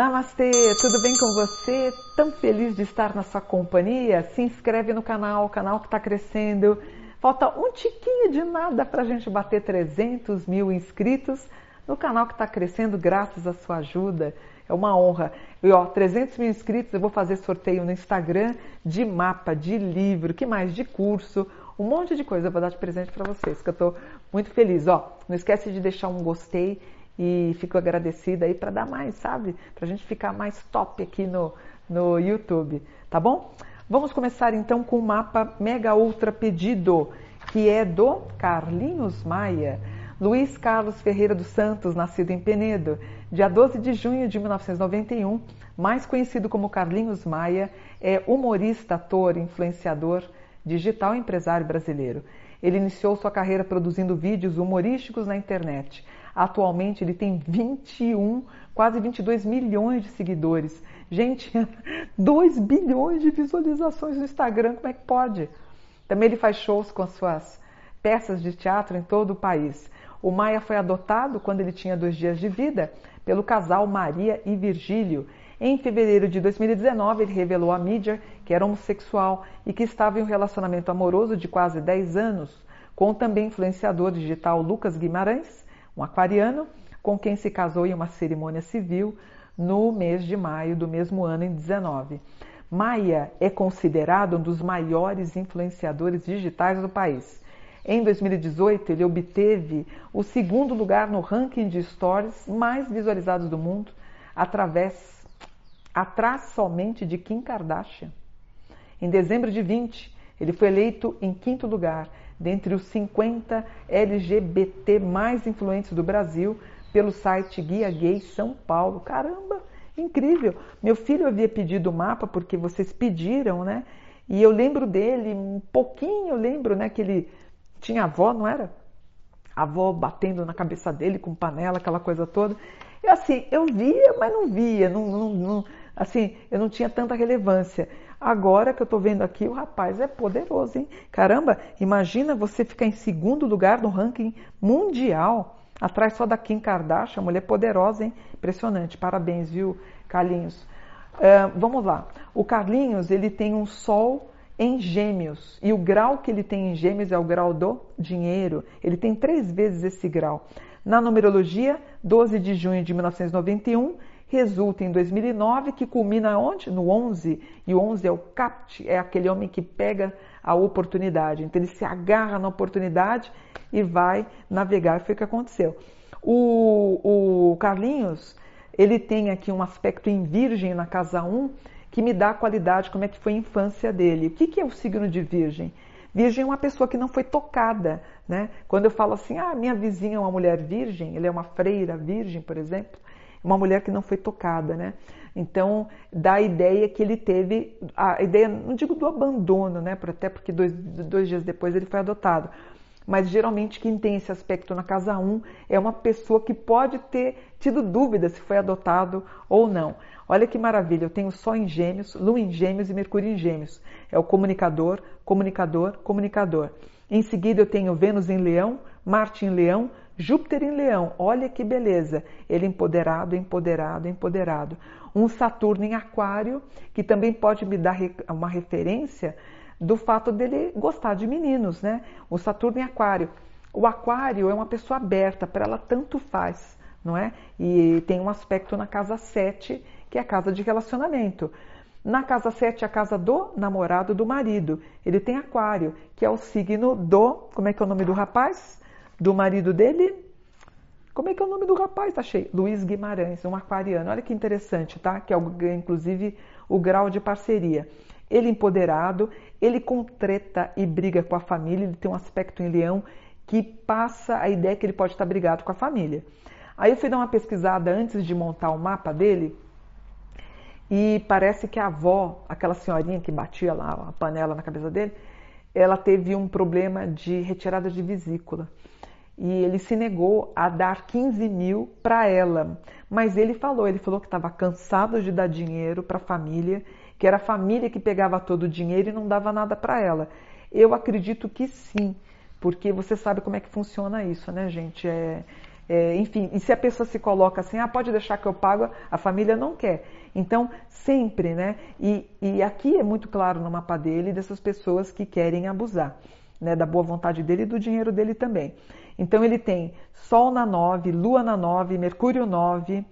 Namastê, tudo bem com você? Tão feliz de estar na sua companhia? Se inscreve no canal, o canal que está crescendo. Falta um tiquinho de nada para a gente bater 300 mil inscritos no canal que está crescendo graças à sua ajuda. É uma honra. E ó, 300 mil inscritos, eu vou fazer sorteio no Instagram de mapa, de livro, que mais? De curso, um monte de coisa eu vou dar de presente para vocês, que eu estou muito feliz. Ó, não esquece de deixar um gostei e fico agradecida aí para dar mais, sabe? Para a gente ficar mais top aqui no, no YouTube, tá bom? Vamos começar então com o mapa Mega Ultra Pedido, que é do Carlinhos Maia. Luiz Carlos Ferreira dos Santos, nascido em Penedo, dia 12 de junho de 1991, mais conhecido como Carlinhos Maia, é humorista, ator, influenciador, digital empresário brasileiro. Ele iniciou sua carreira produzindo vídeos humorísticos na internet. Atualmente ele tem 21, quase 22 milhões de seguidores. Gente, 2 bilhões de visualizações no Instagram, como é que pode? Também ele faz shows com as suas peças de teatro em todo o país. O Maia foi adotado quando ele tinha dois dias de vida pelo casal Maria e Virgílio. Em fevereiro de 2019, ele revelou à mídia que era homossexual e que estava em um relacionamento amoroso de quase 10 anos com o também influenciador digital Lucas Guimarães, um aquariano, com quem se casou em uma cerimônia civil no mês de maio do mesmo ano, em 19. Maia é considerado um dos maiores influenciadores digitais do país. Em 2018, ele obteve o segundo lugar no ranking de stories mais visualizados do mundo, através, atrás somente de Kim Kardashian. Em dezembro de 20, ele foi eleito em quinto lugar dentre os 50 LGBT mais influentes do Brasil pelo site Guia Gay São Paulo. Caramba, incrível! Meu filho havia pedido o mapa porque vocês pediram, né? E eu lembro dele um pouquinho, eu lembro, né, que ele tinha avó, não era? A avó batendo na cabeça dele com panela, aquela coisa toda. E assim, eu via, mas não via, não, não, não assim, eu não tinha tanta relevância. Agora que eu estou vendo aqui, o rapaz é poderoso, hein? Caramba, imagina você ficar em segundo lugar no ranking mundial, atrás só da Kim Kardashian, mulher poderosa, hein? Impressionante, parabéns, viu, Carlinhos? Uh, vamos lá, o Carlinhos, ele tem um sol em gêmeos, e o grau que ele tem em gêmeos é o grau do dinheiro, ele tem três vezes esse grau. Na numerologia, 12 de junho de 1991, resulta em 2009, que culmina onde? No 11. E o 11 é o CAPT, é aquele homem que pega a oportunidade. Então ele se agarra na oportunidade e vai navegar. Foi o que aconteceu. O, o Carlinhos, ele tem aqui um aspecto em virgem na casa 1 que me dá a qualidade, como é que foi a infância dele. O que, que é o signo de virgem? Virgem é uma pessoa que não foi tocada, né? Quando eu falo assim, ah, minha vizinha é uma mulher virgem, ele é uma freira virgem, por exemplo, uma mulher que não foi tocada, né? Então, dá a ideia que ele teve, a ideia, não digo do abandono, né? Até porque dois, dois dias depois ele foi adotado. Mas geralmente quem tem esse aspecto na casa 1 é uma pessoa que pode ter tido dúvida se foi adotado ou não. Olha que maravilha, eu tenho Sol em Gêmeos, Lua em Gêmeos e Mercúrio em Gêmeos. É o comunicador, comunicador, comunicador. Em seguida eu tenho Vênus em Leão, Marte em Leão, Júpiter em Leão, olha que beleza. Ele empoderado, empoderado, empoderado. Um Saturno em Aquário, que também pode me dar uma referência do fato dele gostar de meninos, né? O Saturno em Aquário. O Aquário é uma pessoa aberta, para ela tanto faz, não é? E tem um aspecto na casa 7, que é a casa de relacionamento. Na casa 7 é a casa do namorado do marido. Ele tem Aquário, que é o signo do. Como é que é o nome do rapaz? Do marido dele. Como é que é o nome do rapaz? Achei. Luiz Guimarães, um aquariano. Olha que interessante, tá? Que é inclusive o grau de parceria. Ele empoderado, ele com treta e briga com a família, ele tem um aspecto em leão que passa a ideia que ele pode estar brigado com a família. Aí eu fui dar uma pesquisada antes de montar o mapa dele e parece que a avó, aquela senhorinha que batia lá a panela na cabeça dele, ela teve um problema de retirada de vesícula e ele se negou a dar 15 mil para ela. Mas ele falou, ele falou que estava cansado de dar dinheiro para a família, que era a família que pegava todo o dinheiro e não dava nada para ela. Eu acredito que sim, porque você sabe como é que funciona isso, né, gente? É, É, enfim, e se a pessoa se coloca assim, ah, pode deixar que eu pago, a família não quer. Então, sempre, né? E, e aqui é muito claro no mapa dele dessas pessoas que querem abusar, né? Da boa vontade dele e do dinheiro dele também. Então, ele tem Sol na 9, Lua na 9, Mercúrio 9,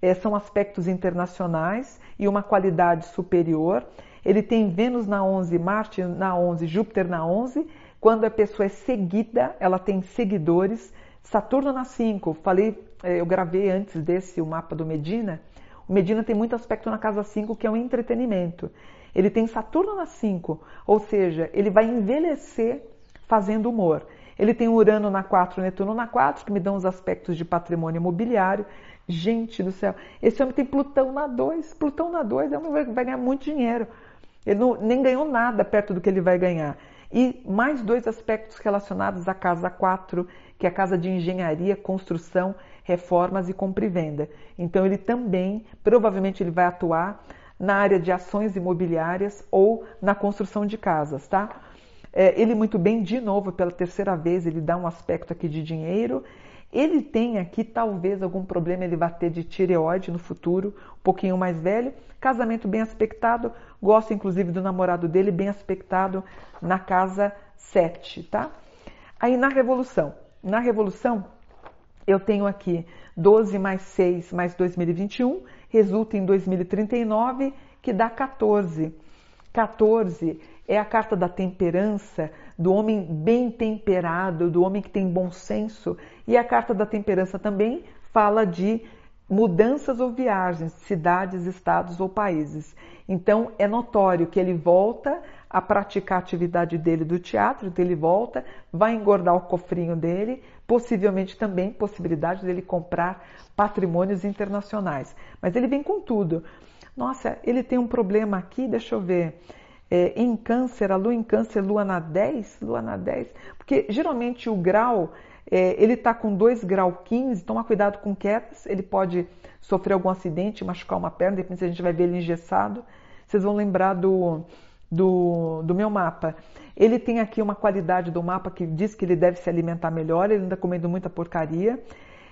é, são aspectos internacionais e uma qualidade superior. Ele tem Vênus na 11, Marte na 11, Júpiter na 11. Quando a pessoa é seguida, ela tem seguidores Saturno na 5, falei, é, eu gravei antes desse o mapa do Medina. O Medina tem muito aspecto na casa 5, que é o entretenimento. Ele tem Saturno na 5, ou seja, ele vai envelhecer fazendo humor. Ele tem Urano na 4, Netuno na 4, que me dão os aspectos de patrimônio imobiliário. Gente do céu, esse homem tem Plutão na 2. Plutão na 2 é um homem que vai ganhar muito dinheiro. Ele não, nem ganhou nada perto do que ele vai ganhar. E mais dois aspectos relacionados à casa 4 que é a casa de engenharia, construção, reformas e compra e venda. Então ele também, provavelmente ele vai atuar na área de ações imobiliárias ou na construção de casas, tá? É, ele muito bem, de novo, pela terceira vez, ele dá um aspecto aqui de dinheiro. Ele tem aqui talvez algum problema ele vai ter de tireoide no futuro, um pouquinho mais velho. Casamento bem aspectado, gosta inclusive do namorado dele bem aspectado na casa 7, tá? Aí na revolução, na Revolução, eu tenho aqui 12 mais 6 mais 2021, resulta em 2039, que dá 14. 14 é a carta da temperança, do homem bem temperado, do homem que tem bom senso. E a carta da temperança também fala de mudanças ou viagens, cidades, estados ou países. Então é notório que ele volta a praticar a atividade dele do teatro, então ele volta, vai engordar o cofrinho dele, possivelmente também possibilidade dele comprar patrimônios internacionais. Mas ele vem com tudo. Nossa, ele tem um problema aqui, deixa eu ver. É, em câncer, a lua em câncer, lua na 10, lua na 10, porque geralmente o grau, é, ele está com 2 grau 15, toma cuidado com quedas, ele pode sofrer algum acidente, machucar uma perna, de repente a gente vai ver ele engessado. Vocês vão lembrar do do, do meu mapa. Ele tem aqui uma qualidade do mapa que diz que ele deve se alimentar melhor, ele anda comendo muita porcaria.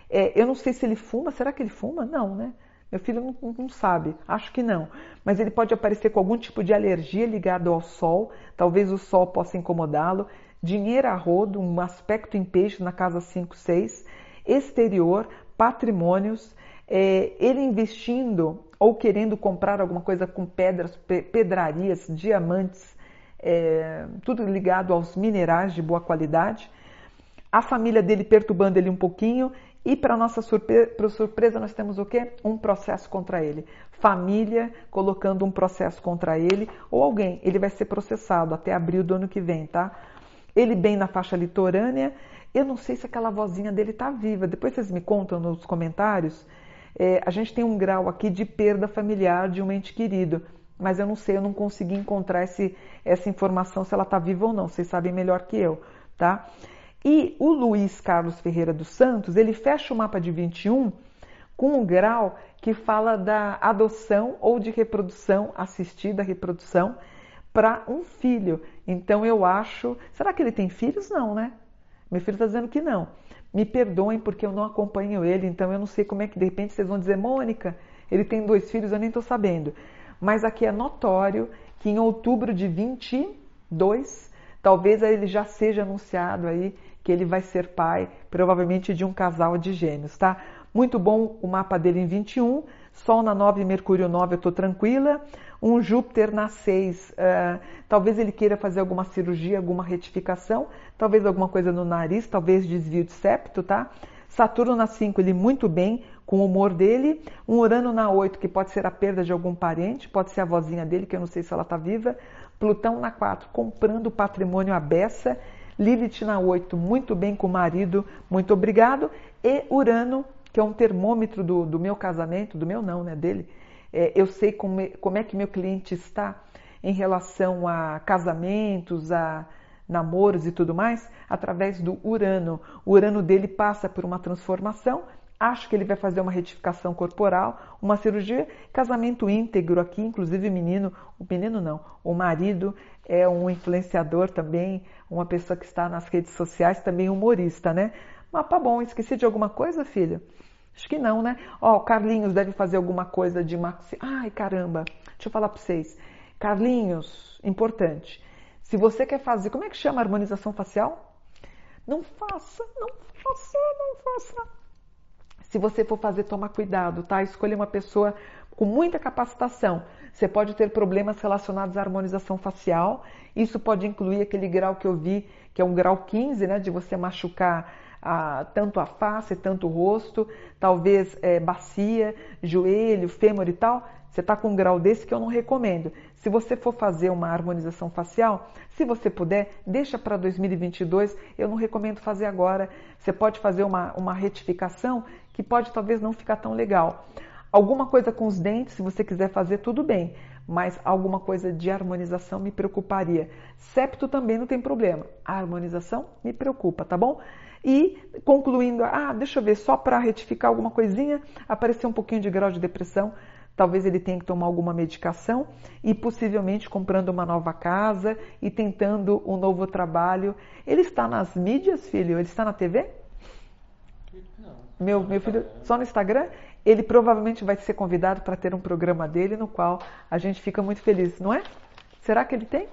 É, eu não sei se ele fuma, será que ele fuma? Não, né? Meu filho não, não, sabe, acho que não. Mas ele pode aparecer com algum tipo de alergia ligado ao sol, talvez o sol possa incomodá-lo. Dinheiro a rodo, um aspecto em peixe na casa 5, 6. Exterior, patrimônios, é, ele investindo ou querendo comprar alguma coisa com pedras, pedrarias, diamantes, é, tudo ligado aos minerais de boa qualidade. A família dele perturbando ele um pouquinho e para nossa surpresa, surpresa nós temos o quê? Um processo contra ele. Família colocando um processo contra ele ou alguém. Ele vai ser processado até abril do ano que vem, tá? Ele bem na faixa litorânea. Eu não sei se aquela vozinha dele está viva. Depois vocês me contam nos comentários é, a gente tem um grau aqui de perda familiar de um ente querido, mas eu não sei, eu não consegui encontrar esse, essa informação se ela está viva ou não. Vocês sabem melhor que eu, tá? E o Luiz Carlos Ferreira dos Santos, ele fecha o mapa de 21 com um grau que fala da adoção ou de reprodução assistida, reprodução para um filho. Então eu acho, será que ele tem filhos? Não, né? Meu filho está dizendo que não. Me perdoem porque eu não acompanho ele, então eu não sei como é que de repente vocês vão dizer, Mônica, ele tem dois filhos, eu nem estou sabendo. Mas aqui é notório que em outubro de 22, talvez ele já seja anunciado aí que ele vai ser pai, provavelmente de um casal de gêmeos, tá? Muito bom o mapa dele em 21, Sol na 9 e Mercúrio 9, eu estou tranquila. Um Júpiter na 6, uh, eh, talvez ele queira fazer alguma cirurgia, alguma retificação, talvez alguma coisa no nariz, talvez desvio de septo, tá? Saturno na 5, ele muito bem, com o humor dele. Um Urano na 8, que pode ser a perda de algum parente, pode ser a vozinha dele, que eu não sei se ela está viva. Plutão na 4, comprando patrimônio à beça. Lilith na 8, muito bem com o marido, muito obrigado. E Urano que é um termômetro do, do meu casamento, do meu não, né, dele. É, eu sei como, é, como é que meu cliente está em relação a casamentos, a namoros e tudo mais, através do Urano. O Urano dele passa por uma transformação, acho que ele vai fazer uma retificação corporal, uma cirurgia, casamento íntegro aqui, inclusive menino, o menino não, o marido é um influenciador também, uma pessoa que está nas redes sociais, também humorista, né? Mapa bom, esqueci de alguma coisa, filha? Acho que não, né? Ó, o Carlinhos deve fazer alguma coisa de maxi. Ai, caramba. Deixa eu falar para vocês. Carlinhos, importante. Se você quer fazer, como é que chama a harmonização facial? Não faça, não faça, não faça. Se você for fazer, toma cuidado, tá? Escolha uma pessoa com muita capacitação. Você pode ter problemas relacionados à harmonização facial. Isso pode incluir aquele grau que eu vi, que é um grau 15, né? De você machucar a, tanto a face, tanto o rosto, talvez é, bacia, joelho, fêmur e tal, você está com um grau desse que eu não recomendo. Se você for fazer uma harmonização facial, se você puder, deixa para 2022. Eu não recomendo fazer agora. Você pode fazer uma, uma retificação que pode talvez não ficar tão legal. Alguma coisa com os dentes, se você quiser fazer, tudo bem. Mas alguma coisa de harmonização me preocuparia. Septo também não tem problema. A harmonização me preocupa, tá bom? E concluindo, ah, deixa eu ver, só para retificar alguma coisinha, apareceu um pouquinho de grau de depressão, talvez ele tenha que tomar alguma medicação e possivelmente comprando uma nova casa e tentando um novo trabalho. Ele está nas mídias, filho? Ele está na TV? Meu, meu filho, só no Instagram? Ele provavelmente vai ser convidado para ter um programa dele no qual a gente fica muito feliz, não é? Será que ele tem?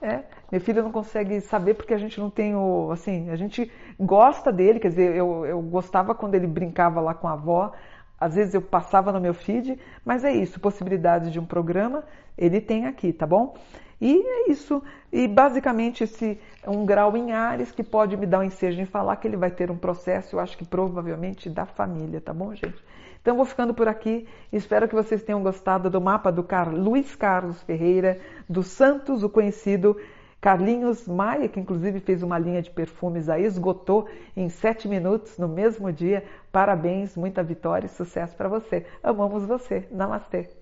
É. Meu filho não consegue saber porque a gente não tem o. Assim, a gente gosta dele, quer dizer, eu, eu gostava quando ele brincava lá com a avó. Às vezes eu passava no meu feed, mas é isso, possibilidade de um programa, ele tem aqui, tá bom? E é isso. E basicamente esse um grau em Ares que pode me dar um ensejo em falar que ele vai ter um processo, eu acho que provavelmente da família, tá bom, gente? Então vou ficando por aqui. Espero que vocês tenham gostado do mapa do Car Luiz Carlos Ferreira, do Santos, o conhecido Carlinhos Maia, que inclusive fez uma linha de perfumes aí, esgotou em sete minutos no mesmo dia. Parabéns, muita vitória e sucesso para você. Amamos você. Namastê.